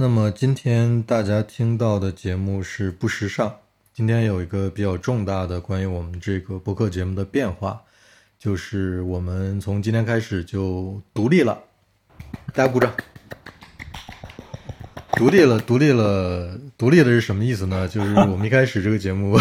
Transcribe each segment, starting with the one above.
那么今天大家听到的节目是不时尚。今天有一个比较重大的关于我们这个播客节目的变化，就是我们从今天开始就独立了。大家鼓掌。独立了，独立了，独立的是什么意思呢？就是我们一开始这个节目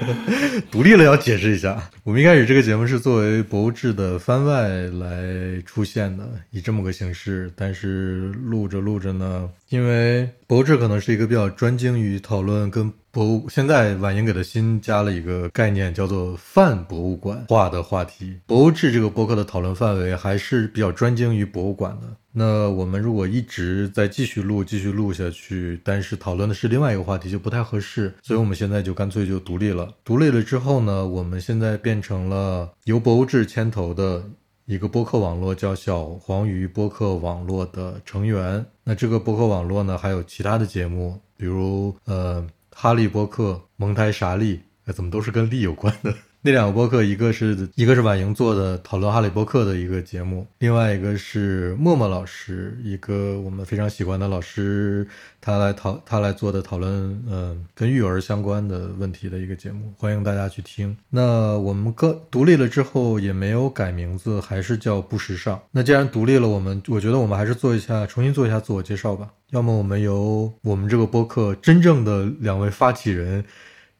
独立了，要解释一下。我们一开始这个节目是作为博物志的番外来出现的，以这么个形式。但是录着录着呢，因为博志可能是一个比较专精于讨论跟。博物现在婉莹给的新加了一个概念，叫做泛博物馆化的话题。博物志这个博客的讨论范围还是比较专精于博物馆的。那我们如果一直在继续录、继续录下去，但是讨论的是另外一个话题，就不太合适。所以我们现在就干脆就独立了。独立了之后呢，我们现在变成了由博物志牵头的一个播客网络，叫小黄鱼播客网络的成员。那这个播客网络呢，还有其他的节目，比如呃。哈利波特、蒙台傻利，怎么都是跟利有关的？那两个播客，一个是一个是婉莹做的讨论哈利波特的一个节目，另外一个是默默老师，一个我们非常喜欢的老师，他来讨他来做的讨论，嗯，跟育儿相关的问题的一个节目，欢迎大家去听。那我们各独立了之后也没有改名字，还是叫不时尚。那既然独立了，我们我觉得我们还是做一下，重新做一下自我介绍吧。要么我们由我们这个播客真正的两位发起人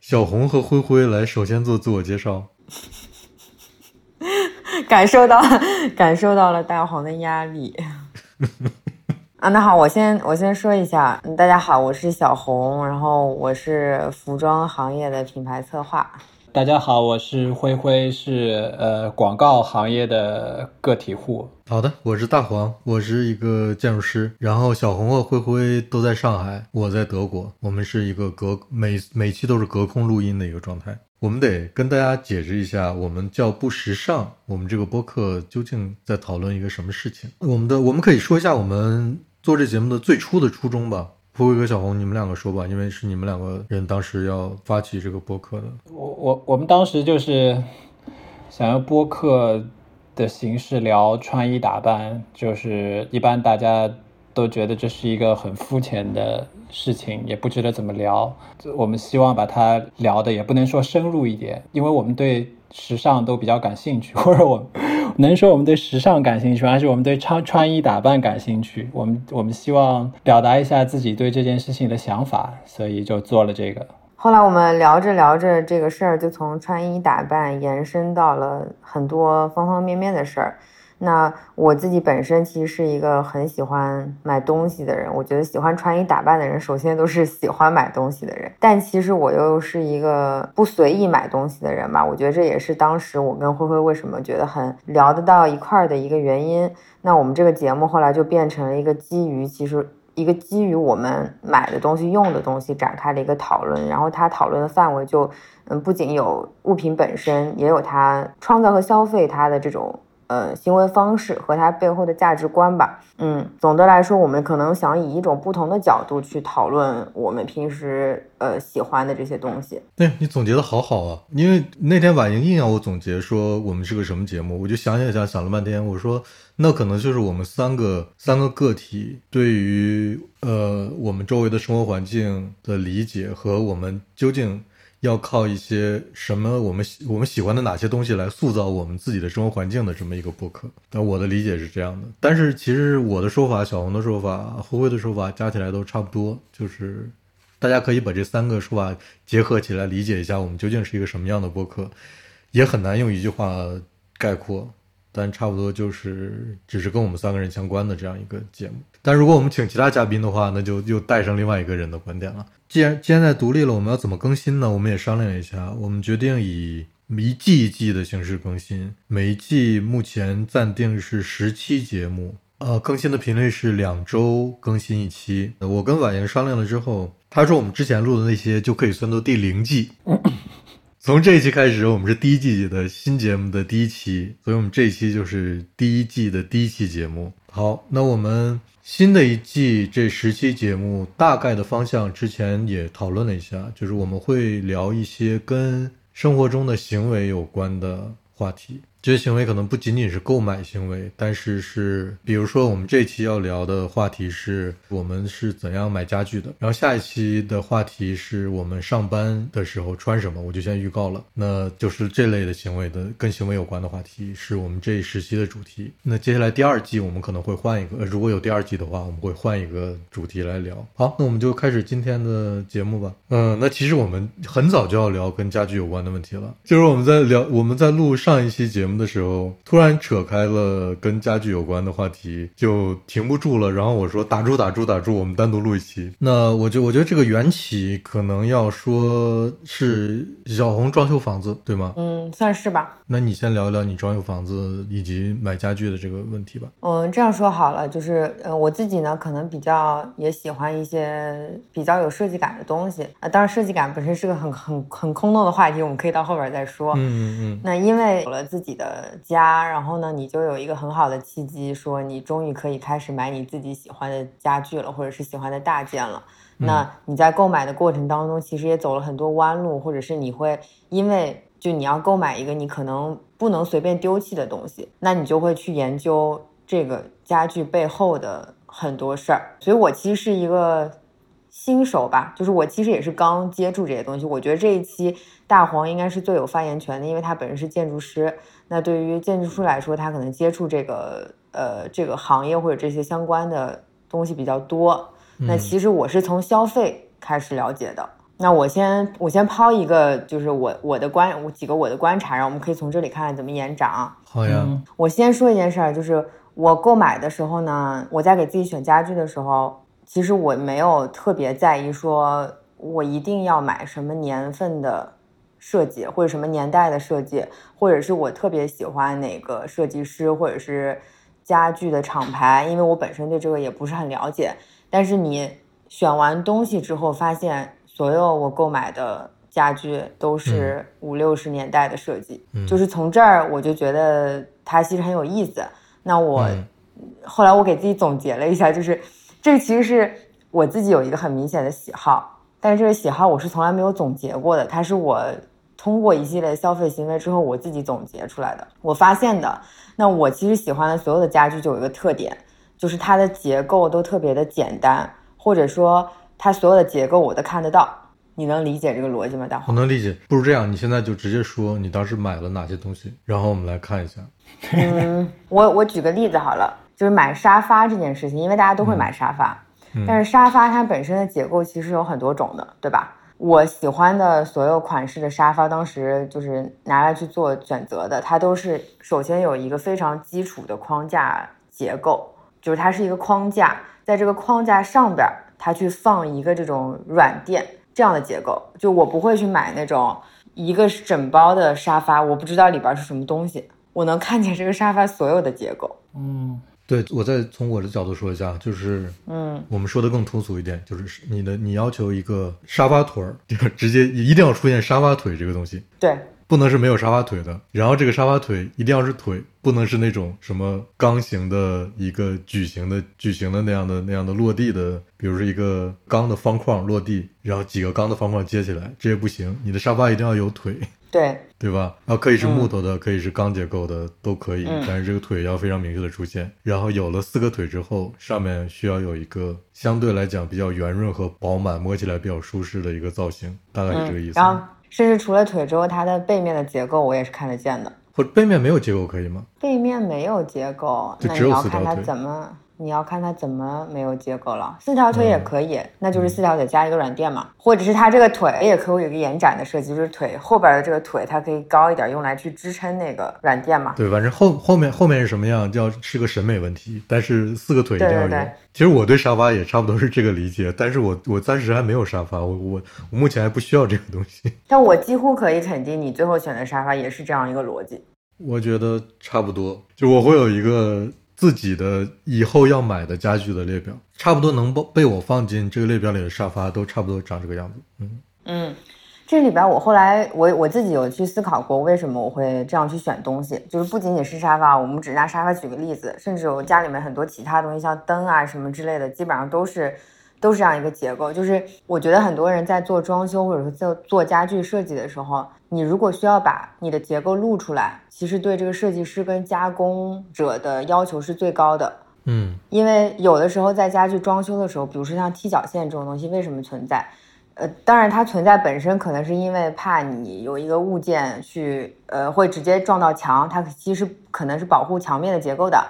小红和灰灰来首先做自我介绍。感受到 感受到了大黄的压力。啊，那好，我先我先说一下，大家好，我是小红，然后我是服装行业的品牌策划。大家好，我是灰灰，是呃广告行业的个体户。好的，我是大黄，我是一个建筑师。然后小红和灰灰都在上海，我在德国，我们是一个隔每每期都是隔空录音的一个状态。我们得跟大家解释一下，我们叫不时尚，我们这个播客究竟在讨论一个什么事情？我们的我们可以说一下我们做这节目的最初的初衷吧。富贵和小红，你们两个说吧，因为是你们两个人当时要发起这个播客的。我我我们当时就是想要播客的形式聊穿衣打扮，就是一般大家都觉得这是一个很肤浅的事情，也不知道怎么聊。我们希望把它聊的也不能说深入一点，因为我们对时尚都比较感兴趣，或者我。能说我们对时尚感兴趣，还是我们对穿穿衣打扮感兴趣？我们我们希望表达一下自己对这件事情的想法，所以就做了这个。后来我们聊着聊着，这个事儿就从穿衣打扮延伸到了很多方方面面的事儿。那我自己本身其实是一个很喜欢买东西的人，我觉得喜欢穿衣打扮的人，首先都是喜欢买东西的人。但其实我又是一个不随意买东西的人吧，我觉得这也是当时我跟灰灰为什么觉得很聊得到一块儿的一个原因。那我们这个节目后来就变成了一个基于其实一个基于我们买的东西、用的东西展开的一个讨论，然后它讨论的范围就嗯不仅有物品本身，也有它创造和消费它的这种。呃，行为方式和它背后的价值观吧。嗯，总的来说，我们可能想以一种不同的角度去讨论我们平时呃喜欢的这些东西。对你总结的好好啊！因为那天婉莹硬要我总结说我们是个什么节目，我就想想想想了半天，我说那可能就是我们三个三个个体对于呃我们周围的生活环境的理解和我们究竟。要靠一些什么我们我们喜欢的哪些东西来塑造我们自己的生活环境的这么一个博客，那我的理解是这样的。但是其实我的说法、小红的说法、灰灰的说法加起来都差不多，就是大家可以把这三个说法结合起来理解一下，我们究竟是一个什么样的博客，也很难用一句话概括。但差不多就是只是跟我们三个人相关的这样一个节目。但如果我们请其他嘉宾的话，那就又带上另外一个人的观点了。既然现在独立了，我们要怎么更新呢？我们也商量一下，我们决定以一季一季的形式更新。每一季目前暂定是十期节目，呃，更新的频率是两周更新一期。我跟婉莹商量了之后，他说我们之前录的那些就可以算作第零季。从这一期开始，我们是第一季的新节目的第一期，所以我们这一期就是第一季的第一期节目。好，那我们新的一季这十期节目大概的方向之前也讨论了一下，就是我们会聊一些跟生活中的行为有关的话题。这些行为可能不仅仅是购买行为，但是是，比如说我们这期要聊的话题是我们是怎样买家具的，然后下一期的话题是我们上班的时候穿什么，我就先预告了，那就是这类的行为的跟行为有关的话题是我们这一时期的主题。那接下来第二季我们可能会换一个，如果有第二季的话，我们会换一个主题来聊。好，那我们就开始今天的节目吧。嗯，那其实我们很早就要聊跟家具有关的问题了，就是我们在聊我们在录上一期节目的时候，突然扯开了跟家具有关的话题，就停不住了。然后我说打住打住打住，我们单独录一期。那我觉我觉得这个缘起可能要说是小红装修房子，对吗？嗯，算是吧。那你先聊一聊你装修房子以及买家具的这个问题吧。嗯，这样说好了，就是呃，我自己呢，可能比较也喜欢一些比较有设计感的东西啊。当然，设计感本身是个很很很空洞的话题，我们可以到后边再说。嗯嗯嗯。那因为有了自己的家，然后呢，你就有一个很好的契机，说你终于可以开始买你自己喜欢的家具了，或者是喜欢的大件了。那你在购买的过程当中，其实也走了很多弯路，或者是你会因为。就你要购买一个你可能不能随便丢弃的东西，那你就会去研究这个家具背后的很多事儿。所以我其实是一个新手吧，就是我其实也是刚接触这些东西。我觉得这一期大黄应该是最有发言权的，因为他本身是建筑师。那对于建筑师来说，他可能接触这个呃这个行业或者这些相关的东西比较多。那其实我是从消费开始了解的。那我先我先抛一个，就是我我的观我几个我的观察，然后我们可以从这里看看怎么延展。好呀，我先说一件事儿，就是我购买的时候呢，我在给自己选家具的时候，其实我没有特别在意说我一定要买什么年份的设计，或者什么年代的设计，或者是我特别喜欢哪个设计师，或者是家具的厂牌，因为我本身对这个也不是很了解。但是你选完东西之后发现。所有我购买的家具都是五六十年代的设计，就是从这儿我就觉得它其实很有意思。那我后来我给自己总结了一下，就是这其实是我自己有一个很明显的喜好，但是这个喜好我是从来没有总结过的，它是我通过一系列消费行为之后我自己总结出来的。我发现的，那我其实喜欢的所有的家具就有一个特点，就是它的结构都特别的简单，或者说。它所有的结构我都看得到，你能理解这个逻辑吗？大黄，我能理解。不如这样，你现在就直接说你当时买了哪些东西，然后我们来看一下。嗯，我我举个例子好了，就是买沙发这件事情，因为大家都会买沙发，但是沙发它本身的结构其实有很多种的，对吧？我喜欢的所有款式的沙发，当时就是拿来去做选择的，它都是首先有一个非常基础的框架结构，就是它是一个框架，在这个框架上边。它去放一个这种软垫这样的结构，就我不会去买那种一个整包的沙发，我不知道里边是什么东西，我能看见这个沙发所有的结构。嗯，对，我再从我的角度说一下，就是嗯，我们说的更通俗一点，就是你的你要求一个沙发腿儿，就直接一定要出现沙发腿这个东西。对。不能是没有沙发腿的，然后这个沙发腿一定要是腿，不能是那种什么钢型的一个矩形的矩形的那样的那样的落地的，比如说一个钢的方框落地，然后几个钢的方框接起来，这也不行。你的沙发一定要有腿，对对吧？然后可以是木头的，可以是钢结构的，都可以，但是这个腿要非常明确的出现。然后有了四个腿之后，上面需要有一个相对来讲比较圆润和饱满，摸起来比较舒适的一个造型，大概是这个意思。然后甚至除了腿之后，它的背面的结构我也是看得见的。或背面没有结构可以吗？背面没有结构，那你要看它怎么。你要看它怎么没有结构了，四条腿也可以，那就是四条腿加一个软垫嘛，或者是它这个腿也可以有一个延展的设计，就是腿后边的这个腿它可以高一点，用来去支撑那个软垫嘛。对，反正后后面后面是什么样，叫是个审美问题，但是四个腿一定要有。其实我对沙发也差不多是这个理解，但是我我暂时还没有沙发，我我我目前还不需要这个东西。但我几乎可以肯定，你最后选的沙发也是这样一个逻辑。我觉得差不多，就我会有一个。自己的以后要买的家具的列表，差不多能被被我放进这个列表里的沙发，都差不多长这个样子。嗯嗯，这里边我后来我我自己有去思考过，为什么我会这样去选东西，就是不仅仅是沙发，我们只拿沙发举个例子，甚至我家里面很多其他东西，像灯啊什么之类的，基本上都是都是这样一个结构。就是我觉得很多人在做装修或者说做做家具设计的时候，你如果需要把你的结构露出来，其实对这个设计师跟加工者的要求是最高的。嗯因为有的时候在家具装修的时候，比如说像踢脚线这种东西，为什么存在？呃，当然它存在本身可能是因为怕你有一个物件去，呃，会直接撞到墙，它其实可能是保护墙面的结构的。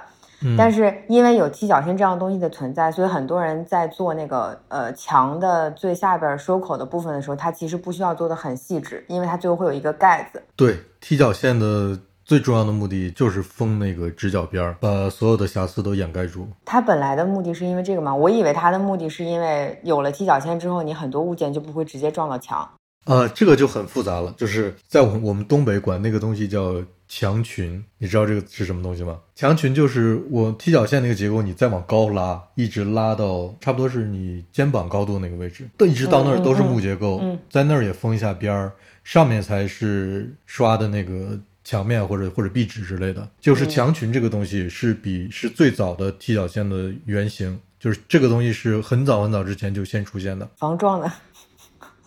嗯，但是因为有踢脚线这样东西的存在，所以很多人在做那个呃墙的最下边收口的部分的时候，它其实不需要做的很细致，因为它最后会有一个盖子。对踢脚线的最重要的目的就是封那个直角边儿，把所有的瑕疵都掩盖住。它本来的目的是因为这个嘛？我以为它的目的是因为有了踢脚线之后，你很多物件就不会直接撞到墙。呃，这个就很复杂了，就是在我我们东北管那个东西叫墙裙，你知道这个是什么东西吗？墙裙就是我踢脚线那个结构，你再往高拉，一直拉到差不多是你肩膀高度那个位置，都一直到那儿都是木结构，嗯在那儿也封一下边儿，上面才是刷的那个墙面或者或者壁纸之类的。就是嗯墙裙这个东西是比是最早的踢脚线的原型，就是这个东西是很早很早之前就先出现的。防撞的，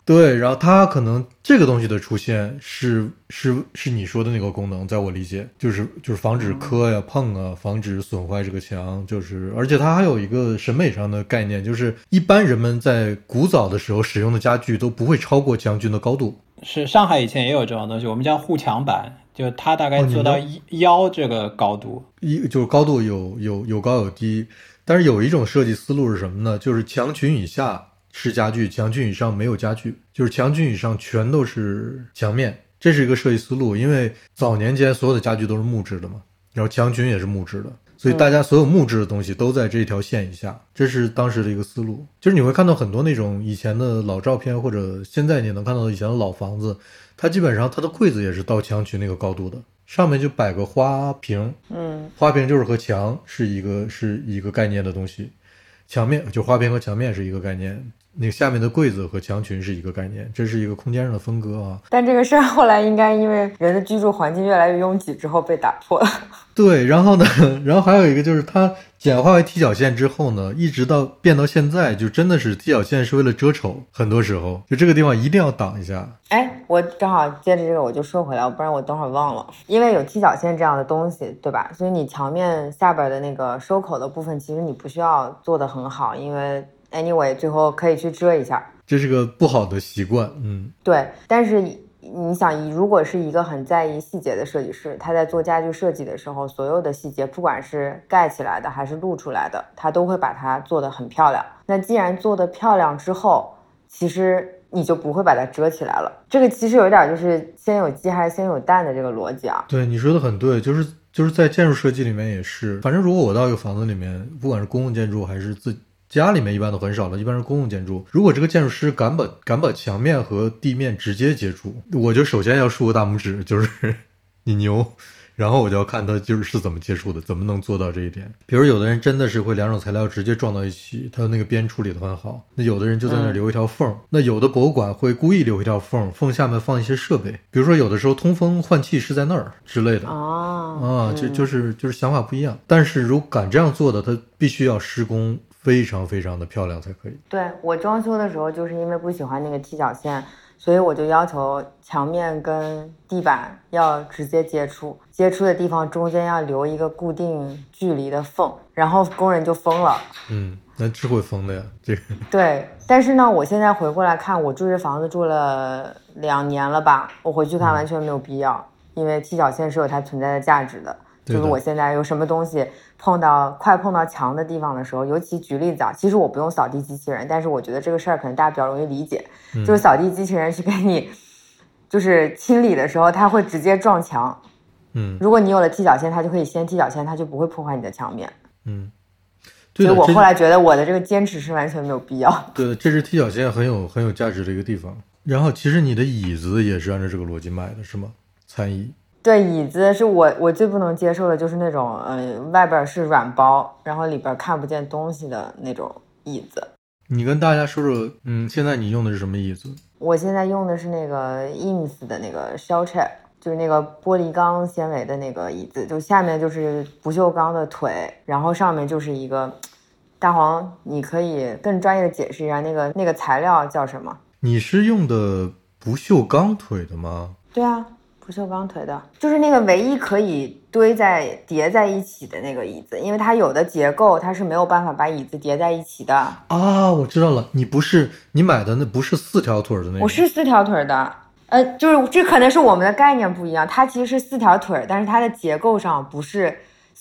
对，然后它可能这个东西的出现是是是你说的那个功能，在我理解就是就是防止磕呀、碰啊，防止损坏这个墙，就是而且它还有一个审美上的概念，就是一般人们在古早的时候使用的家具都不会超过将军的高度。是上海以前也有这种东西，我们叫护墙板，就它大概做到们腰这个高度。一就是高度有有有高有低，但是有一种设计思路是什么呢？就是墙裙以下是家具，墙裙以上没有家具，就是墙裙以上全都是墙面，这是一个设计思路。因为早年间所有的家具都是木质的嘛，然后墙裙也是木质的，所以大家所有木质的东西都在这条线以下，这是当时的一个思路。就是你会看到很多那种以前的老照片，或者现在你能看到以前的老房子，它基本上它的柜子也是到墙裙那个高度的，上面就摆个花瓶，嗯花瓶就是和墙是一个是一个概念的东西，墙面就花瓶和墙面是一个概念，那个下面的柜子和墙裙是一个概念，这是一个空间上的分割啊。但这个事儿后来应该因为人的居住环境越来越拥挤之后被打破了。对，然后呢，然后还有一个就是它简化为踢脚线之后呢，一直到变到现在，就真的是踢脚线是为了遮丑，很多时候就这个地方一定要挡一下。哎，我正好接着这个我就说回来，不然我等会儿忘了。因为有踢脚线这样的东西，对吧？所以你墙面下边的那个收口的部分，其实你不需要做得很好，因为 anyway 最后可以去遮一下。这是个不好的习惯，嗯，对，但是你想，如果是一个很在意细节的设计师，他在做家具设计的时候，所有的细节，不管是盖起来的还是露出来的，他都会把它做得很漂亮。那既然做得漂亮之后，其实你就不会把它遮起来了。这个其实有点就是先有鸡还是先有蛋的这个逻辑啊。对，你说的很对，就是就是在建筑设计里面也是，反正如果我到一个房子里面，不管是公共建筑还是自家里面，一般都很少了，一般是公共建筑。如果这个建筑师敢把敢把墙面和地面直接接触，我就首先要竖个大拇指，就是你牛。然后我就要看他就是是怎么接触的，怎么能做到这一点。比如有的人真的是会两种材料直接撞到一起，他的那个边处理的很好。那有的人就在那留一条缝儿，那有的博物馆会故意留一条缝，缝下面放一些设备，比如说有的时候通风换气是在那儿之类的。哦，啊，就就是就是想法不一样。但是如果敢这样做的，他必须要施工非常非常的漂亮才可以。对我装修的时候，就是因为不喜欢那个踢脚线，所以我就要求墙面跟地板要直接接触，接触的地方中间要留一个固定距离的缝，然后工人就疯了。嗯，那是会疯的呀，这个。对，但是呢，我现在回过来看，我住这房子住了两年了吧，我回去看完全没有必要，因为踢脚线是有它存在的价值的。就是我现在有什么东西碰到快碰到墙的地方的时候，尤其举例子啊，其实我不用扫地机器人，但是我觉得这个事儿可能大家比较容易理解，就是扫地机器人去给你 就是清理的时候，它会直接撞墙。嗯如果你有了踢脚线，它就可以先踢脚线，它就不会破坏你的墙面。嗯，所以我后来觉得我的这个坚持是完全没有必要。对的，这是踢脚线很有很有价值的一个地方。然后其实你的椅子也是按照这个逻辑买的，是吗？餐椅。对，椅子是我我最不能接受的，就是那种呃外边是软包，然后里边看不见东西的那种椅子。你跟大家说说，嗯，现在你用的是什么椅子？我现在用的是那个 IMS 的那个 Shell Chair，就是那个玻璃钢纤维的那个椅子，就下面就是不锈钢的腿，然后上面就是一个大黄，你可以更专业的解释一下那个那个材料叫什么？你是用的不锈钢腿的吗？对啊，不锈钢腿的，就是那个唯一可以堆在叠在一起的那个椅子，因为它有的结构它是没有办法把椅子叠在一起的。啊，我知道了，你不是你买的那不是四条腿的那个，我是四条腿的，呃，就是这可能是我们的概念不一样，它其实是四条腿，但是它的结构上不是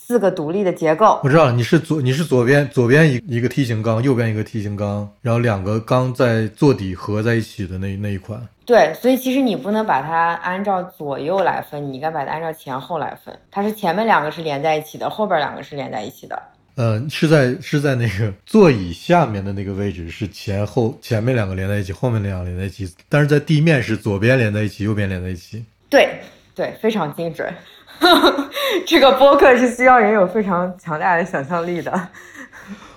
四个独立的结构。我知道了，你是左你是左边左边一一个梯形钢，右边一个梯形钢，然后两个钢在座底合在一起的那那一款。对，所以其实你不能把它按照左右来分，你应该把它按照前后来分。它是前面两个是连在一起的，后边两个是连在一起的。呃，是在是在那个 座椅下面的那个位置是前后前面两个连在一起，后面两个连在一起，但是在地面是左边连在一起，右边连在一起。对对，非常精准。这个播客是需要人有非常强大的想象力的。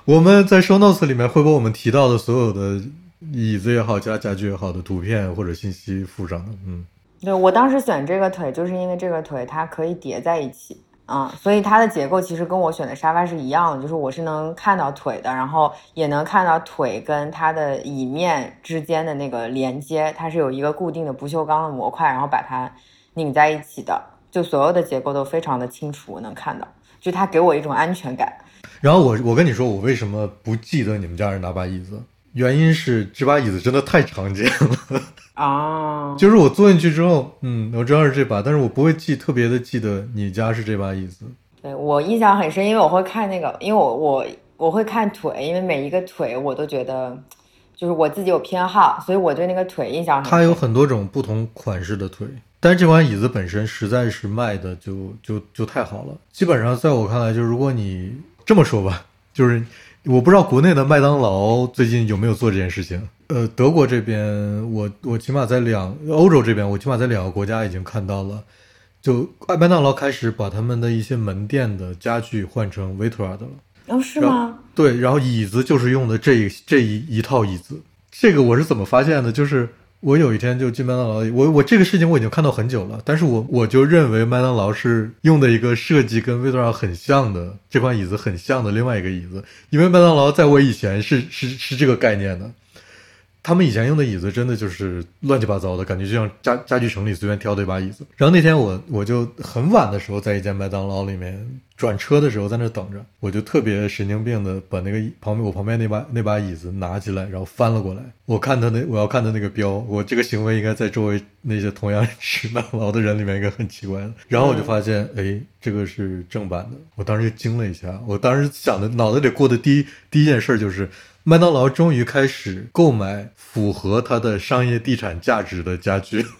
我们在 show notes 里面会把我们提到的所有的椅子也好，其他家具也好的图片或者信息附上。嗯，对我当时选这个腿，就是因为这个腿它可以叠在一起啊、所以它的结构其实跟我选的沙发是一样的，就是我是能看到腿的，然后也能看到腿跟它的椅面之间的那个连接，它是有一个固定的不锈钢的模块，然后把它拧在一起的，就所有的结构都非常的清楚，我能看到，就它给我一种安全感。然后我我跟你说，我为什么不记得你们家人哪把椅子？原因是这把椅子真的太常见了。啊，就是我坐进去之后，嗯，我知道是这把，但是我不会记特别的记得你家是这把椅子。对我印象很深，因为我会看那个，因为我我我会看腿，因为每一个腿我都觉得，就是我自己有偏好，所以我对那个腿印象很深。它有很多种不同款式的腿，但是这款椅子本身实在是卖的就就就太好了。基本上在我看来，就是如果你这么说吧，就是我不知道国内的麦当劳最近有没有做这件事情。呃，德国这边，我我起码在两欧洲这边，我起码在两个国家已经看到了，就麦当劳开始把他们的一些门店的家具换成 Vitra 的了。哦，是吗？对，然后椅子就是用的这这一一套椅子。这个我是怎么发现的？就是我有一天就进麦当劳，我我这个事情我已经看到很久了，但是我我就认为麦当劳是用的一个设计跟 Vitra 很像的这款椅子很像的另外一个椅子，因为麦当劳在我以前是是是这个概念的。他们以前用的椅子真的就是乱七八糟的感觉，就像家家具城里随便挑的一把椅子。然后那天我我就很晚的时候在一间麦当劳里面转车的时候在那等着，我就特别神经病的把那个旁边我旁边那把那把椅子拿起来，然后翻了过来。我看他那我要看他那个标，我这个行为应该在周围那些同样吃麦当劳的人里面应该很奇怪的。然后我就发现，哎，这个是正版的，我当时就惊了一下。我当时想的脑子里过的第一第一件事就是。麦当劳终于开始购买符合它的商业地产价值的家具。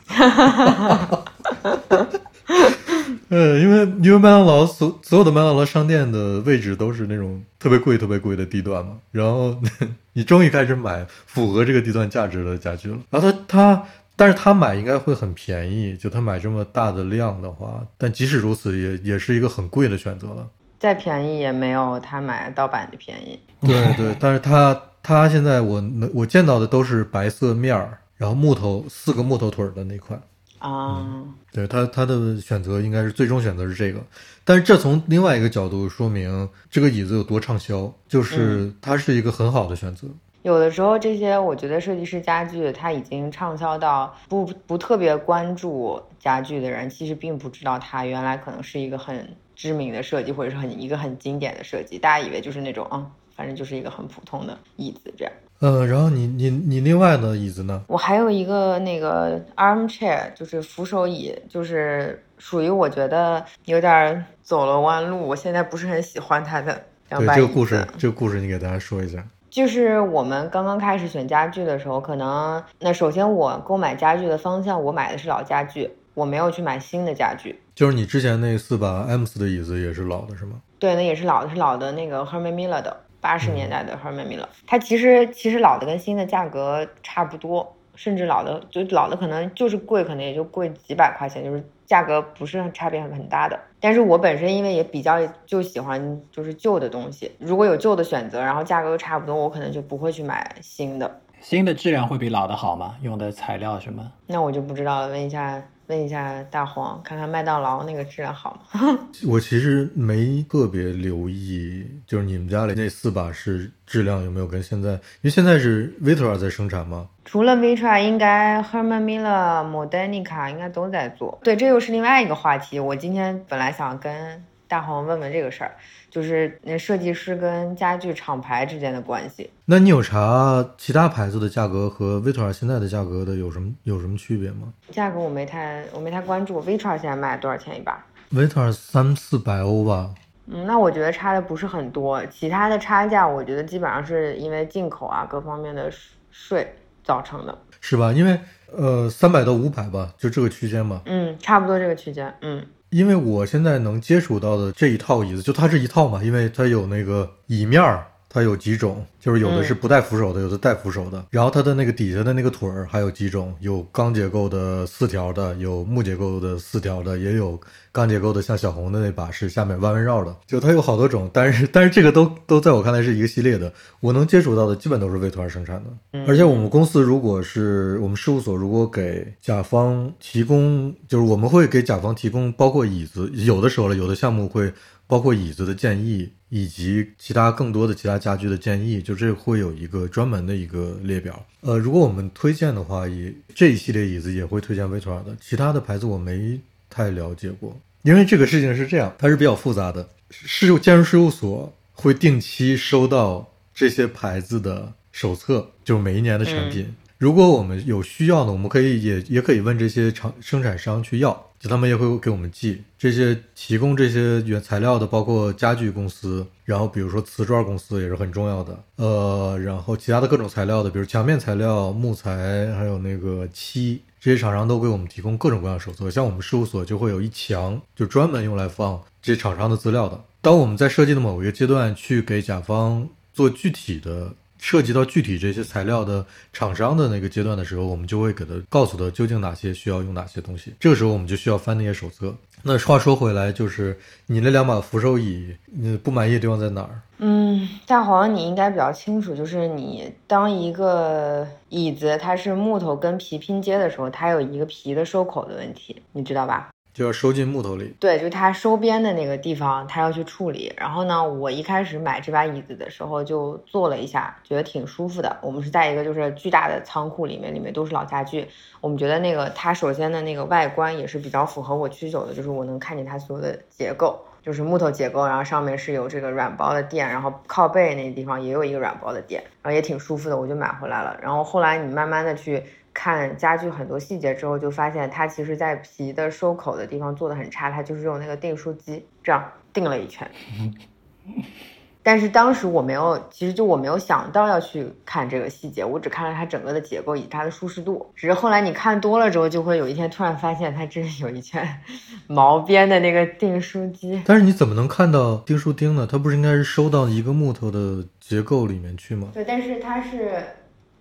呃，因为因为麦当劳所所有的麦当劳商店的位置都是那种特别贵、特别贵的地段嘛，然后 你终于开始买符合这个地段价值的家具了。然后他他，但是他买应该会很便宜，就他买这么大的量的话，但即使如此，也也是一个很贵的选择了。再便宜也没有他买盗版的便宜。对对，但是他他现在我能我见到的都是白色面儿，然后木头四个木头腿儿的那款。啊，对他他的选择应该是最终选择是这个，但是这从另外一个角度说明这个椅子有多畅销，就是它是一个很好的选择。有的时候这些我觉得设计师家具它已经畅销到不不特别关注家具的人，其实并不知道它原来可能是一个很知名的设计，或者是很一个很经典的设计。大家以为就是那种啊、嗯，反正就是一个很普通的椅子这样。嗯，然后你你你另外的椅子呢？我还有一个那个 armchair，就是扶手椅，就是属于我觉得有点走了弯路，我现在不是很喜欢它的对。这个故事，这个故事你给大家说一下。就是我们刚刚开始选家具的时候，可能那首先我购买家具的方向，我买的是老家具，我没有去买新的家具。就是你之前那四把 M 四的椅子也是老的是吗？对，那也是老的，是老的那个 Herman Miller 的，八十年代的 Herman Miller。它其实其实老的跟新的价格差不多，甚至老的就老的可能就是贵，可能也就贵几百块钱，就是价格不是差别很大的。但是我本身因为也比较就喜欢就是旧的东西，如果有旧的选择，然后价格又差不多，我可能就不会去买新的。新的质量会比老的好吗？用的材料什么？那我就不知道了，问一下问一下大黄，看看麦当劳那个质量好吗？我其实没特别留意，就是你们家里那四把是质量有没有跟现在，因为现在是 Vitra 在生产吗？除了 Vitra，应该 Herman Miller、Modernica 应该都在做。对，这又是另外一个话题。我今天本来想跟大黄问问这个事儿。就是那设计师跟家具厂牌之间的关系。那你有查其他牌子的价格和 Vitra 现在的价格的有什么有什么区别吗？价格我没太我没太关注。Vitra 现在卖多少钱一把？Vitra 三四百欧吧。嗯，那我觉得差的不是很多。其他的差价，我觉得基本上是因为进口啊各方面的税造成的，是吧？因为呃三百到五百吧，就这个区间吧。嗯，差不多这个区间。嗯。因为我现在能接触到的这一套椅子，就它这一套嘛，因为它有那个椅面儿。它有几种，就是有的是不带扶手的，有的带扶手的。然后它的那个底下的那个腿儿还有几种，有钢结构的四条的，有木结构的四条的，也有钢结构的，像小红的那把是下面弯弯绕的。就它有好多种，但是但是这个都都在我看来是一个系列的。我能接触到的基本都是魏团生产的。而且我们公司如果是我们事务所如果给甲方提供，就是我们会给甲方提供包括椅子，有的时候了，有的项目会。包括椅子的建议，以及其他更多的其他家具的建议，就这会有一个专门的一个列表。呃，如果我们推荐的话，也这一系列椅子也会推荐 t r a 的，其他的牌子我没太了解过。因为这个事情是这样，它是比较复杂的。事务建筑事务所会定期收到这些牌子的手册，就是每一年的产品。如果我们有需要呢，我们可以也也可以问这些厂生产商去要。就他们也会给我们寄这些提供这些原材料的，包括家具公司，然后比如说瓷砖公司也是很重要的，呃，然后其他的各种材料的，比如墙面材料、木材，还有那个漆，这些厂商都给我们提供各种各样手册。像我们事务所就会有一墙，就专门用来放这些厂商的资料的。当我们在设计的某一个阶段去给甲方做具体的。涉及到具体这些材料的厂商的那个阶段的时候，我们就会给他告诉他究竟哪些需要用哪些东西。这个时候我们就需要翻那些手册。那话说回来，就是你那两把扶手椅，你不满意的地方在哪儿？嗯，大黄你应该比较清楚，就是你当一个椅子它是木头跟皮拼接的时候，它有一个皮的收口的问题，你知道吧？就要收进木头里，对，就它收边的那个地方，它要去处理。然后呢，我一开始买这把椅子的时候就坐了一下，觉得挺舒服的。我们是在一个就是巨大的仓库里面，里面都是老家具。我们觉得那个它首先的那个外观也是比较符合我需求的，就是我能看见它所有的结构，就是木头结构，然后上面是有这个软包的垫，然后靠背那地方也有一个软包的垫，然后也挺舒服的，我就买回来了。然后后来你慢慢的去。看家具很多细节之后，就发现它其实，在皮的收口的地方做的很差，它就是用那个订书机这样订了一圈。但是当时我没有，其实就我没有想到要去看这个细节，我只看了它整个的结构以及它的舒适度。只是后来你看多了之后，就会有一天突然发现它真是有一圈 毛边的那个订书机。但是你怎么能看到订书钉呢？它不是应该是收到一个木头的结构里面去吗？对，但是它是，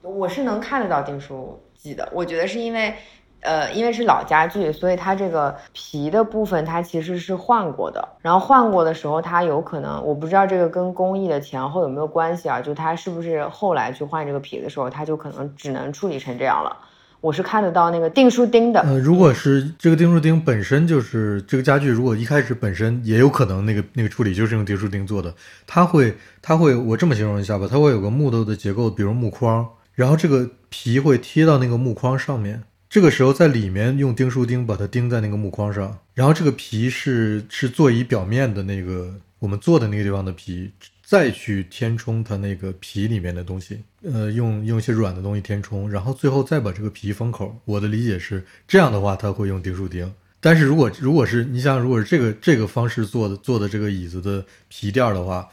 我是能看得到订书。机的，我觉得是因为，呃，因为是老家具，所以它这个皮的部分它其实是换过的。然后换过的时候，它有可能，我不知道这个跟工艺的前后有没有关系啊？就它是不是后来去换这个皮的时候，它就可能只能处理成这样了。我是看得到那个订书钉的。呃，如果是这个订书钉本身就是这个家具，如果一开始本身也有可能那个那个处理就是用订书钉做的，它会它会我这么形容一下吧，它会有个木头的结构，比如木框。然后这个皮会贴到那个木框上面，这个时候在里面用钉书钉把它钉在那个木框上，然后这个皮是是座椅表面的那个我们坐的那个地方的皮，再去填充它那个皮里面的东西，呃，用用一些软的东西填充，然后最后再把这个皮封口。我的理解是这样的话，它会用钉书钉。但是如果如果是你想，如果是这个这个方式做的做的这个椅子的皮垫的话，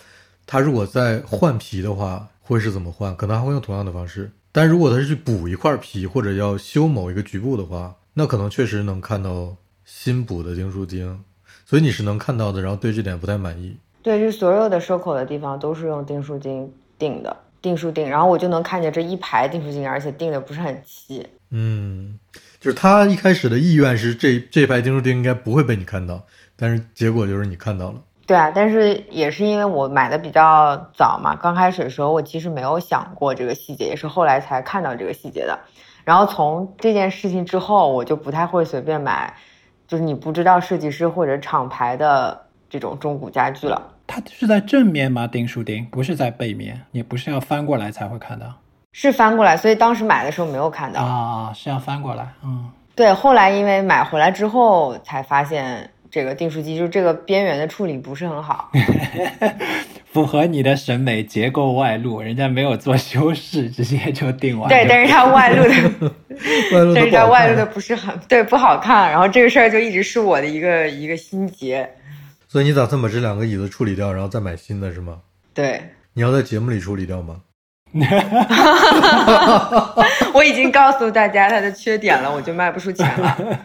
它如果再换皮的话，会是怎么换？可能还会用同样的方式。但如果他是去补一块皮或者要修某一个局部的话，那可能确实能看到新补的钉书钉，所以你是能看到的。然后对这点不太满意。对，就所有的收口的地方都是用钉书钉钉的，钉书钉。然后我就能看见这一排钉书钉，而且钉的不是很齐。嗯，就是他一开始的意愿是这这排钉书钉应该不会被你看到，但是结果就是你看到了。对啊，但是也是因为我买的比较早嘛，刚开始的时候我其实没有想过这个细节，也是后来才看到这个细节的。然后从这件事情之后，我就不太会随便买，就是你不知道设计师或者厂牌的这种中古家具了。它是在正面吗？订书钉不是在背面，你不是要翻过来才会看到是翻过来，所以当时买的时候没有看到。啊？是要翻过来，嗯。对，后来因为买回来之后才发现，这个订书机就是这个边缘的处理不是很好。符合你的审美，结构外露，人家没有做修饰，直接就定完。对，但是它外露的，外露的但是它外露的不是很对，不好看。然后这个事儿就一直是我的一个一个心结。所以你打算把这两个椅子处理掉，然后再买新的是吗？对，你要在节目里处理掉吗？我已经告诉大家它的缺点了，我就卖不出钱了。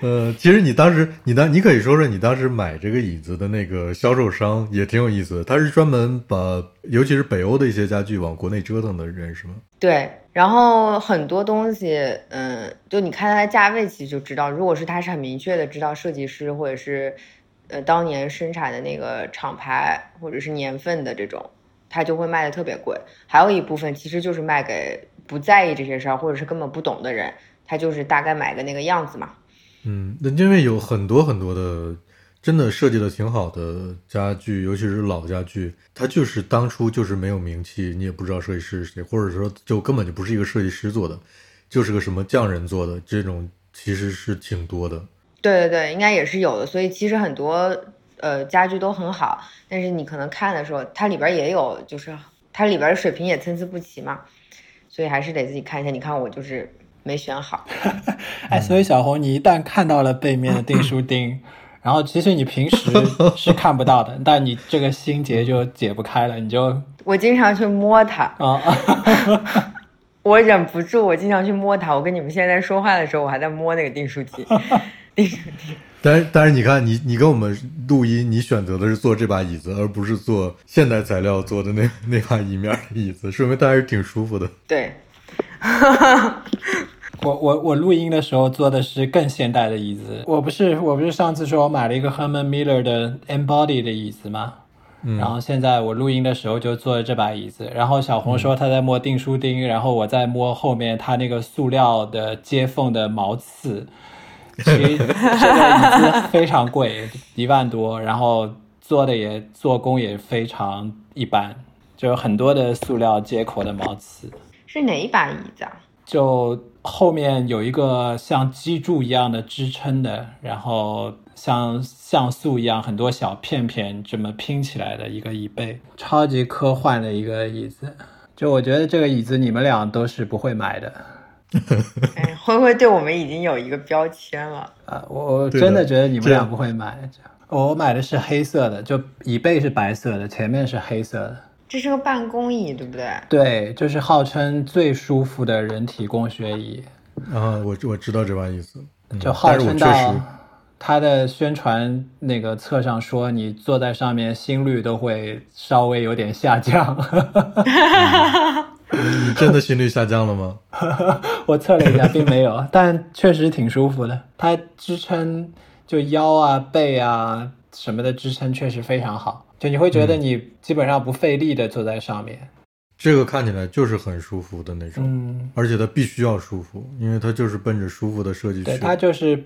呃，其实你当时，你当你可以说说你当时买这个椅子的那个销售商也挺有意思的，他是专门把尤其是北欧的一些家具往国内折腾的人是吗？对，然后很多东西，嗯，就你看它的价位，其实就知道，如果是它是很明确的知道设计师或者是呃当年生产的那个厂牌或者是年份的这种，它就会卖的特别贵。还有一部分其实就是卖给不在意这些事儿或者是根本不懂的人，他就是大概买个那个样子嘛。嗯，那因为有很多很多的真的设计的挺好的家具，尤其是老家具，它就是当初就是没有名气，你也不知道设计师是谁，或者说就根本就不是一个设计师做的，就是个什么匠人做的，这种其实是挺多的。对对对，应该也是有的。所以其实很多呃家具都很好，但是你可能看的时候，它里边也有，就是它里边的水平也参差不齐嘛，所以还是得自己看一下。你看我就是没选好。哎，所以小红，你一旦看到了背面的订书钉，然后其实你平时是看不到的，但你这个心结就解不开了，你就 我经常去摸它，啊，我忍不住，我经常去摸它。我跟你们现在说话的时候，我还在摸那个订书机，订书机。但是但是你看，你你跟我们录音，你选择的是坐这把椅子，而不是坐现代材料做的那那把椅面的椅子，说明它还是挺舒服的。对，我我我录音的时候坐的是更现代的椅子，我不是我不是上次说我买了一个 Herman Miller 的 Embody 的椅子吗？嗯然后现在我录音的时候就坐着这把椅子，然后小红说她在摸订书钉，然后我在摸后面它那个塑料的接缝的毛刺。其实 这个椅子非常贵，一万多，然后做的也做工也非常一般，就有很多的塑料接口的毛刺。是哪一把椅子啊？就后面有一个像脊柱一样的支撑的，然后像像素一样很多小片片这么拼起来的一个椅背，超级科幻的一个椅子。就我觉得这个椅子你们俩都是不会买的哎，灰灰对我们已经有一个标签了。啊！我我真的觉得你们俩不会买。我买的是黑色的，就椅背是白色的，前面是黑色的。这是个办公椅，对不对？对，就是号称最舒服的人体工学椅。啊，我我知道这把椅子，嗯就号称到实，它的宣传那个册上说，你坐在上面心率都会稍微有点下降。你真的心率下降了吗？我测了一下，并没有，但确实挺舒服的。它支撑就腰啊、背啊什么的支撑确实非常好，就你会觉得你基本上不费力的坐在上面。这个看起来就是很舒服的那种，嗯，而且它必须要舒服，因为它就是奔着舒服的设计对，去。它就是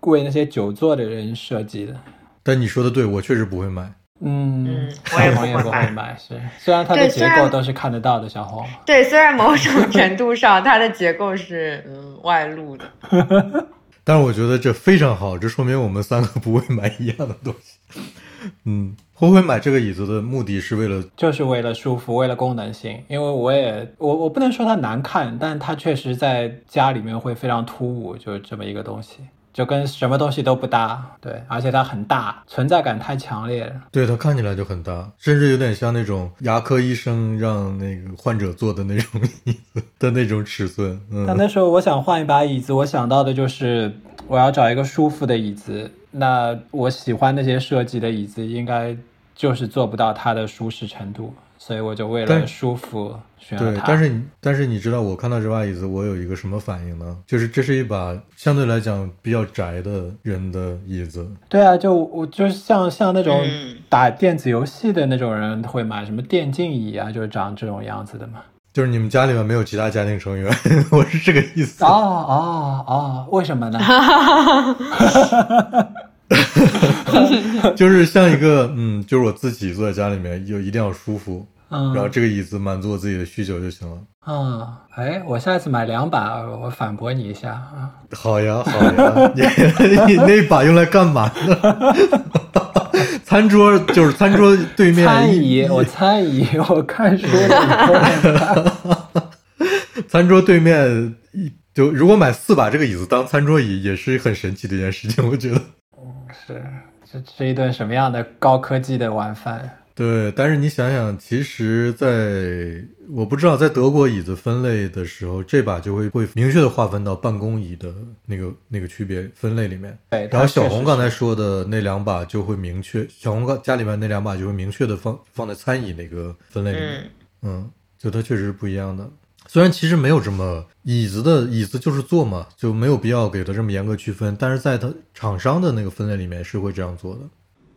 为那些久坐的人设计的。但你说的对，我确实不会买。嗯嗯，我也不会会买买，是虽然它的结构都是看得到的，小红。对，虽然某种程度上它的结构是嗯外露的，但是我觉得这非常好，这说明我们三个不会买一样的东西。嗯，会不会买这个椅子的目的是为了，就是为了舒服，为了功能性。因为我也我我不能说它难看，但它确实在家里面会非常突兀，就是这么一个东西，就跟什么东西都不搭。对，而且它很大，存在感太强烈了。对它看起来就很大，甚至有点像那种牙科医生让那个患者坐的那种椅子的那种尺寸。嗯，但那时候我想换一把椅子，我想到的就是我要找一个舒服的椅子。那我喜欢那些设计的椅子，应该就是做不到它的舒适程度，所以我就为了舒服选了对，它。但是你但是你知道我看到这把椅子，我有一个什么反应呢？就是这是一把相对来讲比较宅的人的椅子。对啊，就我就是像像那种嗯打电子游戏的那种人会买什么电竞椅啊，就是长这种样子的嘛。就是你们家里面没有其他家庭成员，我是这个意思。哦哦哦，为什么呢？就是像一个嗯，就是我自己坐在家里面，就一定要舒服，嗯，然后这个椅子满足我自己的需求就行了。嗯，哎，我下次买两把，我反驳你一下啊。好呀，好呀，你你那把用来干嘛呢？餐桌就是餐桌对面餐一椅，我餐椅，我看书了。餐桌对面一就如果买四把这个椅子当餐桌椅，也是很神奇的一件事情，我觉得。是，这这一顿什么样的高科技的晚饭？对，但是你想想，其实在我不知道在德国椅子分类的时候，这把就会会明确的划分到办公椅的那个那个区别分类里面。对，然后小红刚才说的那两把就会明确，小红刚家里面那两把就会明确的放放在餐椅那个分类里面。嗯嗯，就它确实是不一样的。虽然其实没有这么椅子的椅子就是坐嘛，就没有必要给它这么严格区分，但是在它厂商的那个分类里面是会这样做的。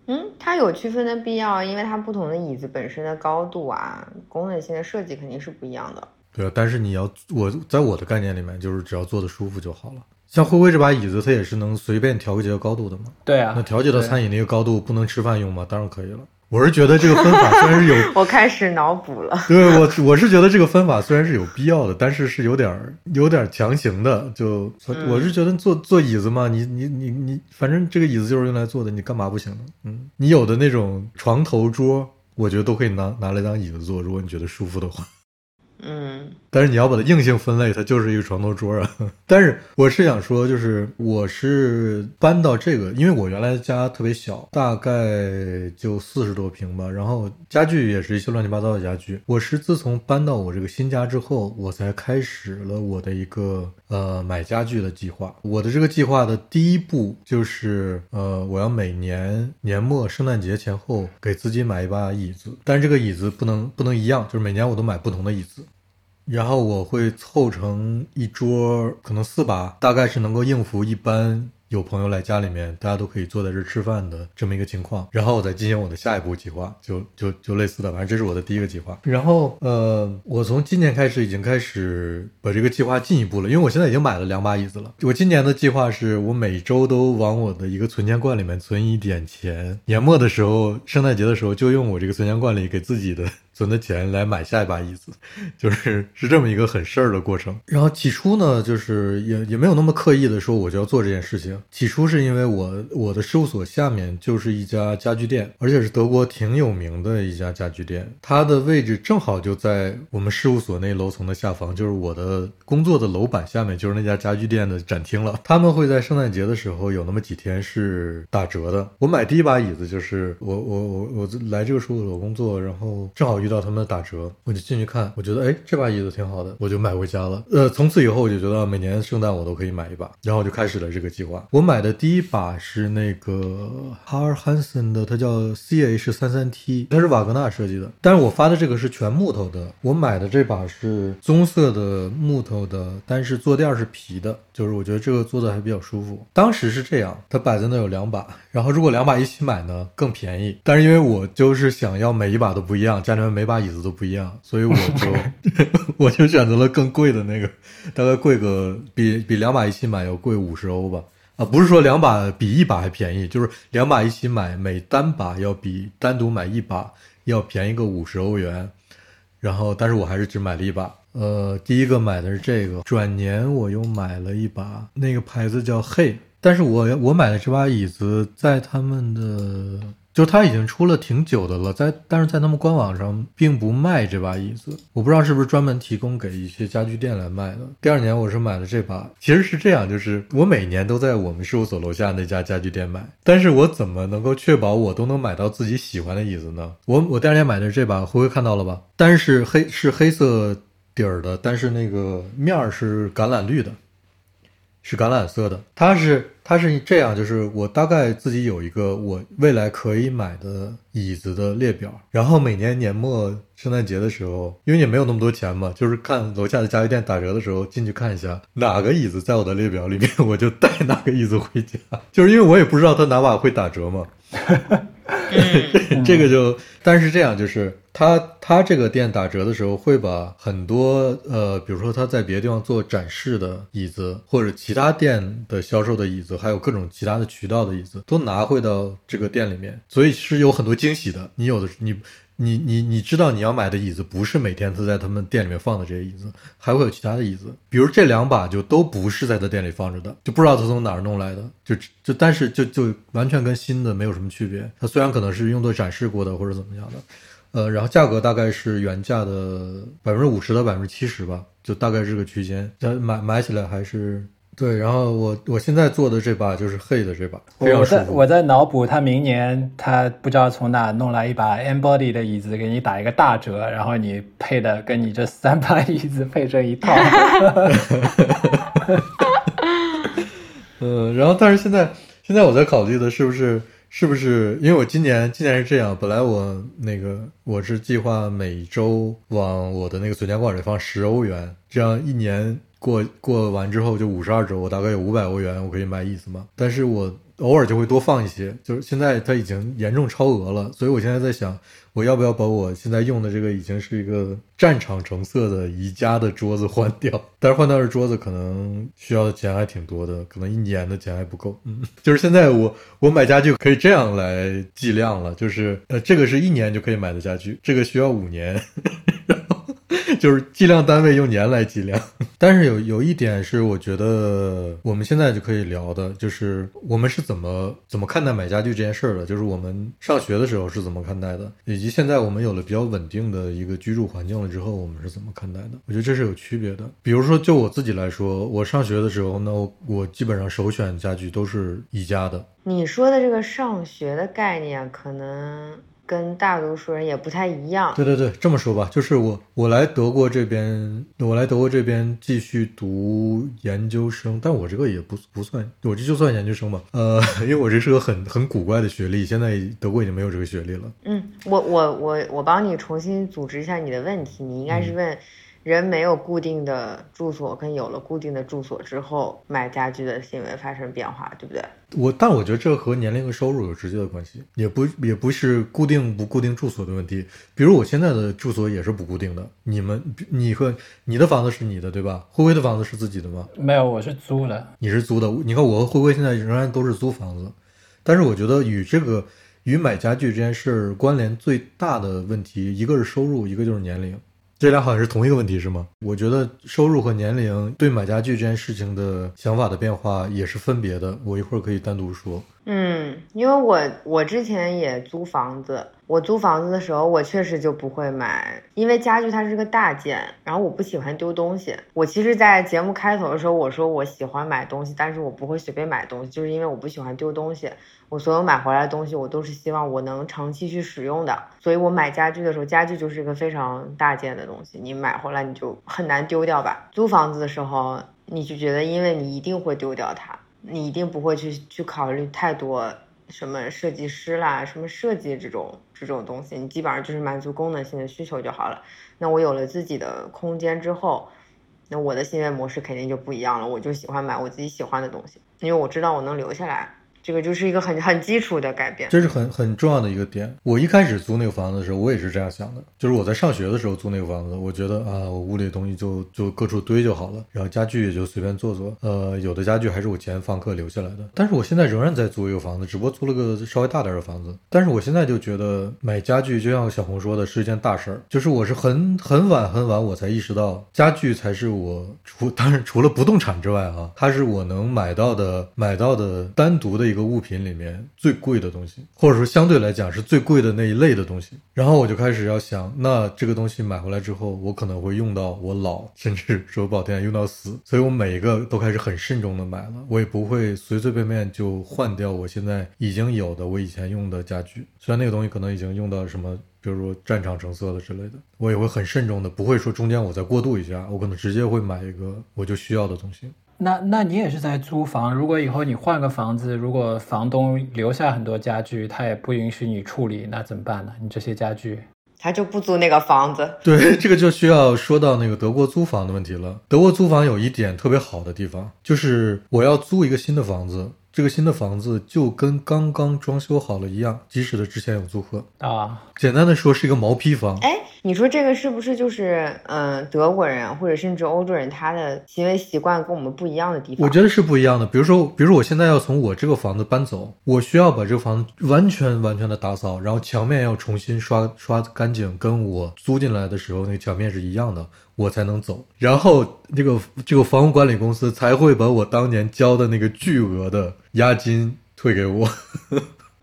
嗯，它有区分的必要，因为它不同的椅子本身的高度啊、功能性的设计肯定是不一样的。对啊，但是你要我在我的概念里面，就是只要坐的舒服就好了。像灰灰这把椅子，它也是能随便调节高度的嘛。对啊，那调节到餐饮那个高度，不能吃饭用吗？当然可以了。我是觉得这个分法虽然是有 我开始脑补了。对我，我是觉得这个分法虽然是有必要的，但是是有点儿有点儿强行的。就嗯我是觉得坐坐椅子嘛，你你你你，反正这个椅子就是用来坐的，你干嘛不行呢？嗯，你有的那种床头桌，我觉得都可以拿拿来当椅子坐，如果你觉得舒服的话。嗯但是你要把它硬性分类，它就是一个床头桌啊。但是我是想说，就是我是搬到这个，因为我原来家特别小，大概就四十多平吧，然后家具也是一些乱七八糟的家具。我是自从搬到我这个新家之后，我才开始了我的一个呃买家具的计划。我的这个计划的第一步就是呃，我要每年年末圣诞节前后给自己买一把椅子，但是这个椅子不能不能一样，就是每年我都买不同的椅子。然后我会凑成一桌，可能四把，大概是能够应付一般有朋友来家里面，大家都可以坐在这吃饭的这么一个情况。然后我再进行我的下一步计划，就就就类似的，反正这是我的第一个计划。然后呃，我从今年开始已经开始把这个计划进一步了，因为我现在已经买了两把椅子了。我今年的计划是我每周都往我的一个存钱罐里面存一点钱，年末的时候，圣诞节的时候就用我这个存钱罐里给自己的存的钱来买下一把椅子。就是 是这么一个很事儿的过程。然后起初呢，就是也也没有那么刻意的说我就要做这件事情。起初是因为我我的事务所下面就是一家家具店，而且是德国挺有名的一家家具店，它的位置正好就在我们事务所那楼层的下方，就是我的工作的楼板下面就是那家家具店的展厅了。他们会在圣诞节的时候有那么几天是打折的。我买第一把椅子就是我我我我来这个事务所工作，然后正好遇遇到他们的打折，我就进去看，我觉得哎这把椅子挺好的，我就买回家了。呃，从此以后我就觉得每年圣诞我都可以买一把，然后我就开始了这个计划。我买的第一把是那个 Har Hansen 的，它叫 CH 三三 T，它是瓦格纳设计的，但是我发的这个是全木头的，我买的这把是棕色的木头的，但是坐垫是皮的，就是我觉得这个做的还比较舒服。当时是这样，它摆在那有两把，然后如果两把一起买呢更便宜，但是因为我就是想要每一把都不一样，家里面每把椅子都不一样，所以我就 我就选择了更贵的那个，大概贵个比比两把一起买要贵五十欧吧。啊，不是说两把比一把还便宜，就是两把一起买，每单把要比单独买一把要便宜个五十欧元。然后，但是我还是只买了一把。呃，第一个买的是这个，转年我又买了一把，那个牌子叫 Hey，但是我我买的这把椅子在他们的，就是它已经出了挺久的了，在但是在他们官网上并不卖这把椅子，我不知道是不是专门提供给一些家具店来卖的。第二年我是买了这把，其实是这样，就是我每年都在我们事务所楼下那家家具店买，但是我怎么能够确保我都能买到自己喜欢的椅子呢？我我第二年买的是这把，灰灰看到了吧？但是黑是黑色底儿的，但是那个面儿是橄榄绿的。是橄榄色的，它是它是这样，就是我大概自己有一个我未来可以买的椅子的列表，然后每年年末圣诞节的时候，因为也没有那么多钱嘛，就是看楼下的家具店打折的时候进去看一下哪个椅子在我的列表里面，我就带哪个椅子回家，就是因为我也不知道它哪把会打折嘛。这个就，但是这样就是他他这个店打折的时候，会把很多呃，比如说他在别的地方做展示的椅子，或者其他店的销售的椅子，还有各种其他的渠道的椅子，都拿回到这个店里面，所以是有很多惊喜的。你有的你。你你你知道你要买的椅子不是每天都在他们店里面放的这些椅子，还会有其他的椅子，比如这两把就都不是在他店里放着的，就不知道他从哪儿弄来的，就就但是就就完全跟新的没有什么区别。它虽然可能是用作展示过的或者怎么样的，呃，然后价格大概是原价的百分之五十到百分之七十吧，就大概这个区间，买买起来还是。对，然后我我现在做的这把就是黑的这把，我在我在脑补他明年他不知道从哪弄来一把 Embody 的椅子给你打一个大折，然后你配的跟你这三把 椅子配成一套。嗯，然后但是现在现在我在考虑的是不是是不是因为我今年今年是这样，本来我那个我是计划每周往我的那个存钱罐里放十欧元，这样一年。过过完之后就五十二周，我大概有五百欧元，我可以买椅子嘛。但是我偶尔就会多放一些，就是现在它已经严重超额了，所以我现在在想，我要不要把我现在用的这个已经是一个战场成色的宜家的桌子换掉？但是换掉这桌子可能需要的钱还挺多的，可能一年的钱还不够。嗯，就是现在我我买家具可以这样来计量了，就是呃，这个是一年就可以买的家具，这个需要五年。就是计量单位用年来计量，但是有有一点是我觉得我们现在就可以聊的，就是我们是怎么怎么看待买家具这件事儿的，就是我们上学的时候是怎么看待的，以及现在我们有了比较稳定的一个居住环境了之后，我们是怎么看待的？我觉得这是有区别的。比如说就我自己来说，我上学的时候那我，我基本上首选家具都是宜家的。你说的这个上学的概念，可能。跟大多数人也不太一样。对对对，这么说吧，就是我我来德国这边，我来德国这边继续读研究生，但我这个也不不算，我这就算研究生吧。呃，因为我这是个很很古怪的学历，现在德国已经没有这个学历了。嗯，我我我我帮你重新组织一下你的问题，你应该是问。人没有固定的住所，跟有了固定的住所之后，买家具的行为发生变化，对不对？我，但我觉得这和年龄和收入有直接的关系，也不也不是固定不固定住所的问题。比如我现在的住所也是不固定的。你们，你和你的房子是你的，对吧？灰灰的房子是自己的吗？没有，我是租的。你是租的。你看我和灰灰现在仍然都是租房子，但是我觉得与这个与买家具这件事儿关联最大的问题，一个是收入，一个就是年龄。这俩好像是同一个问题，是吗？我觉得收入和年龄对买家具这件事情的想法的变化也是分别的。我一会儿可以单独说。嗯，因为我我之前也租房子，我租房子的时候，我确实就不会买，因为家具它是个大件，然后我不喜欢丢东西。我其实，在节目开头的时候，我说我喜欢买东西，但是我不会随便买东西，就是因为我不喜欢丢东西。我所有买回来的东西，我都是希望我能长期去使用的，所以我买家具的时候，家具就是一个非常大件的东西，你买回来你就很难丢掉吧。租房子的时候，你就觉得因为你一定会丢掉它，你一定不会去去考虑太多什么设计师啦、什么设计这种这种东西，你基本上就是满足功能性的需求就好了。那我有了自己的空间之后，那我的行为模式肯定就不一样了，我就喜欢买我自己喜欢的东西，因为我知道我能留下来。这个就是一个很很基础的改变，这是很很重要的一个点。我一开始租那个房子的时候，我也是这样想的，就是我在上学的时候租那个房子，我觉得啊，我屋里东西就就各处堆就好了，然后家具也就随便做做。呃，有的家具还是我前房客留下来的。但是我现在仍然在租一个房子，只不过租了个稍微大点的房子。但是我现在就觉得买家具，就像小红说的，是一件大事儿。就是我是很很晚很晚我才意识到，家具才是我除当然除了不动产之外啊，它是我能买到的买到的单独的一个。个物品里面最贵的东西，或者说相对来讲是最贵的那一类的东西，然后我就开始要想，那这个东西买回来之后，我可能会用到我老，甚至说不好听用到死，所以我每一个都开始很慎重的买了，我也不会随随便便就换掉我现在已经有的我以前用的家具，虽然那个东西可能已经用到什么，比如说战场成色了之类的，我也会很慎重的，不会说中间我再过渡一下，我可能直接会买一个我就需要的东西。那那你也是在租房？如果以后你换个房子，如果房东留下很多家具，他也不允许你处理，那怎么办呢？你这些家具，他就不租那个房子。对，这个就需要说到那个德国租房的问题了。德国租房有一点特别好的地方，就是我要租一个新的房子。这个新的房子就跟刚刚装修好了一样，即使的之前有租客。啊，简单的说是一个毛坯房。哎，你说这个是不是就是嗯、呃德国人或者甚至欧洲人他的行为习惯跟我们不一样的地方？我觉得是不一样的。比如说，比如说我现在要从我这个房子搬走，我需要把这个房子完全完全的打扫，然后墙面要重新刷刷干净，跟我租进来的时候那个墙面是一样的，我才能走。然后这个这个房屋管理公司才会把我当年交的那个巨额的押金退给我。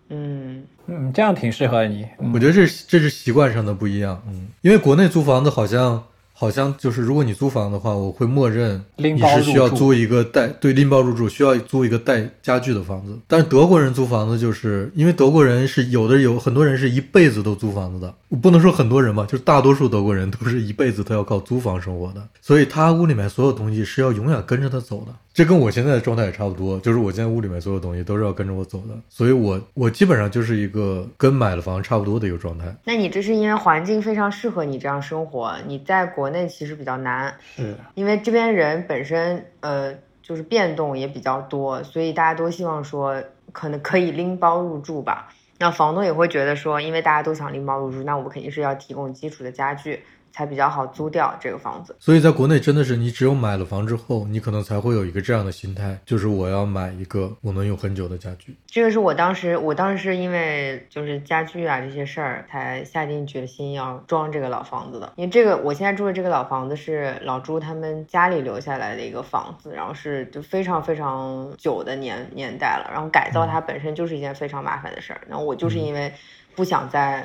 嗯，嗯，这样挺适合你。嗯我觉得这是这是习惯上的不一样，嗯，因为国内租房子好像好像就是，如果你租房的话，我会默认你拎包是需要租一个带对拎包入住，需要租一个带家具的房子。但是德国人租房子，就是因为德国人是有的有很多人是一辈子都租房子的，我不能说很多人吧，就是大多数德国人都是一辈子都要靠租房生活的，所以他屋里面所有东西是要永远跟着他走的。这跟我现在的状态也差不多，就是我现在屋里面所有东西都是要跟着我走的，所以我我基本上就是一个跟买了房差不多的一个状态。那你这是因为环境非常适合你这样生活，你在国内其实比较难，是因为这边人本身呃就是变动也比较多，所以大家都希望说可能可以拎包入住吧。那房东也会觉得说，因为大家都想拎包入住，那我肯定是要提供基础的家具，才比较好租掉这个房子。所以在国内真的是，你只有买了房之后，你可能才会有一个这样的心态，就是我要买一个我能用很久的家具。这个是我当时，我当时是因为就是家具啊这些事儿，才下定决心要装这个老房子的。因为这个我现在住的这个老房子是老朱他们家里留下来的一个房子，然后是就非常非常久的年年代了，然后改造它本身就是一件非常麻烦的事儿。然后我就是因为不想再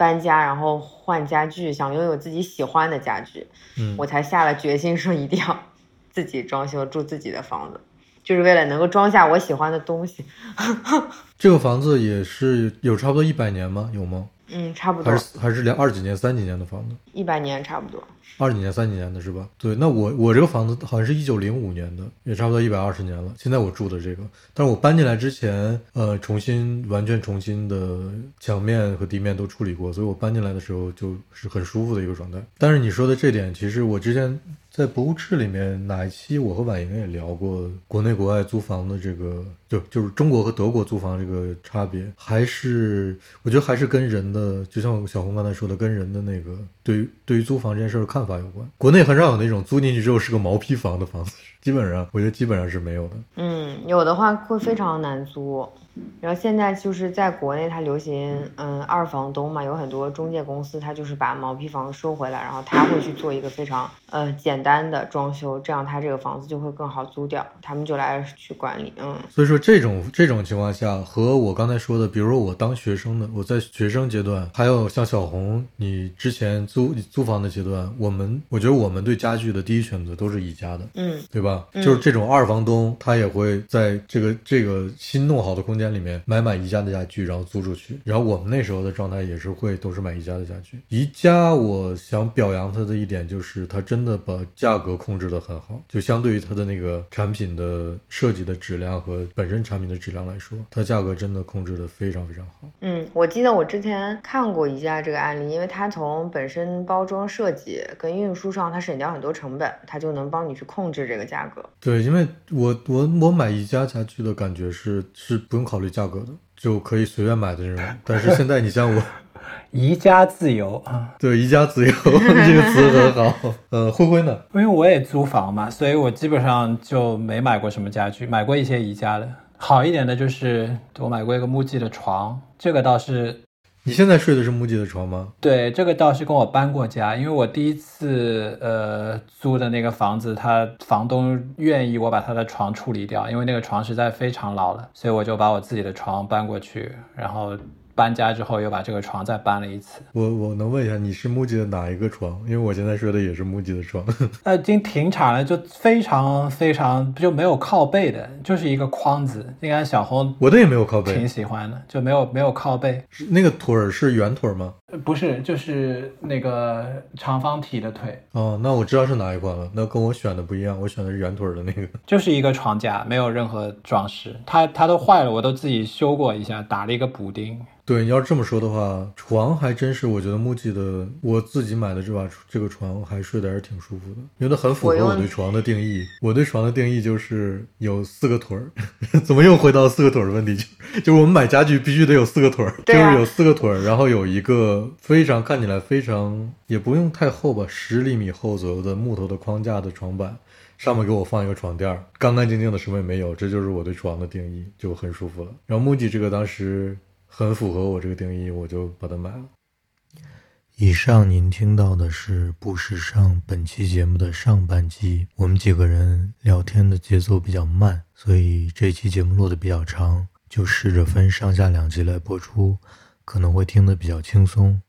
搬家，然后换家具，想拥有自己喜欢的家具，嗯，我才下了决心说一定要自己装修住自己的房子，就是为了能够装下我喜欢的东西。这个房子也是有差不多一百年吗？有吗？嗯，差不多还是还是两二几年、三几年的房子？一百年差不多。二几年、三几年的是吧？对，那我我这个房子好像是一九零五年的，也差不多一百二十年了。现在我住的这个，但是我搬进来之前，呃，重新完全重新的墙面和地面都处理过，所以我搬进来的时候就是很舒服的一个状态。但是你说的这点，其实我之前在博物志里面哪一期我和婉莹也聊过国内国外租房的这个，就就是中国和德国租房这个差别，还是我觉得还是跟人的，就像小红刚才说的，跟人的那个对于对于租房这件事的看法有关。国内很少有那种租进去之后是个毛坯房的房子，基本上我觉得基本上是没有的。嗯，有的话会非常难租。然后现在就是在国内，它流行嗯二房东嘛，有很多中介公司，它就是把毛坯房收回来，然后他会去做一个非常呃简单的装修，这样他这个房子就会更好租掉，他们就来去管理。嗯所以说这种这种情况下，和我刚才说的，比如说我当学生的，我在学生阶段，还有像小红你之前租租房的阶段，我们我觉得我们对家具的第一选择都是宜家的。嗯对吧？嗯就是这种二房东，他也会在这个这个新弄好的空间里面买买宜家的家具，然后租出去。然后我们那时候的状态也是会都是买宜家的家具。宜家，我想表扬它的一点就是，它真的把价格控制得很好，就相对于它的那个产品的设计的质量和本身产品的质量来说，它价格真的控制得非常非常好。嗯，我记得我之前看过宜家这个案例，因为它从本身包装设计跟运输上，它省掉很多成本，它就能帮你去控制这个价格。对，因为我我我买宜家家具的感觉是是不用考虑价格的，就可以随便买的那种。但是现在你像我。宜家自由啊。对，宜家自由 这个词很好。呃，灰灰呢？因为我也租房嘛，所以我基本上就没买过什么家具，买过一些宜家的。好一点的就是我买过一个木记的床，这个倒是你现在睡的是木吉的床吗？对，这个倒是跟我搬过家，因为我第一次呃租的那个房子，他房东愿意我把他的床处理掉，因为那个床实在非常老了，所以我就把我自己的床搬过去，然后搬家之后又把这个床再搬了一次。我我能问一下，你是木吉的哪一个床？因为我现在睡的也是木吉的床。那，已经停产了，就非常非常就没有靠背的，就是一个框子。应该小红我的也没有靠背挺，喜欢的，就没有没有靠背，是那个腿儿是圆腿儿吗？呃不是就是那个长方体的腿，哦，那我知道是哪一款了。那跟我选的不一样，我选的是圆腿儿的那个。就是一个床架，没有任何装饰。它它都坏了，我都自己修过一下，打了一个补丁。对，你要这么说的话，床还真是，我觉得木吉的我自己买的这把这个床还睡得还是挺舒服的，因为它很符合我对床的定义。我对床的定义就是有四个腿儿，怎么又回到四个腿儿的问题？就就是我们买家具必须得有四个腿儿，就是有四个腿儿，然后有一个非常看起来非常也不用太厚吧，十厘米厚左右的木头的框架的床板。上面给我放一个床垫儿，干干净净的，什么也没有，这就是我对床的定义，就很舒服了。然后 MUJI 这个当时很符合我这个定义，我就把它买了。以上您听到的是不时尚本期节目的上半集，我们几个人聊天的节奏比较慢，所以这期节目录的比较长，就试着分上下两集来播出，可能会听得比较轻松。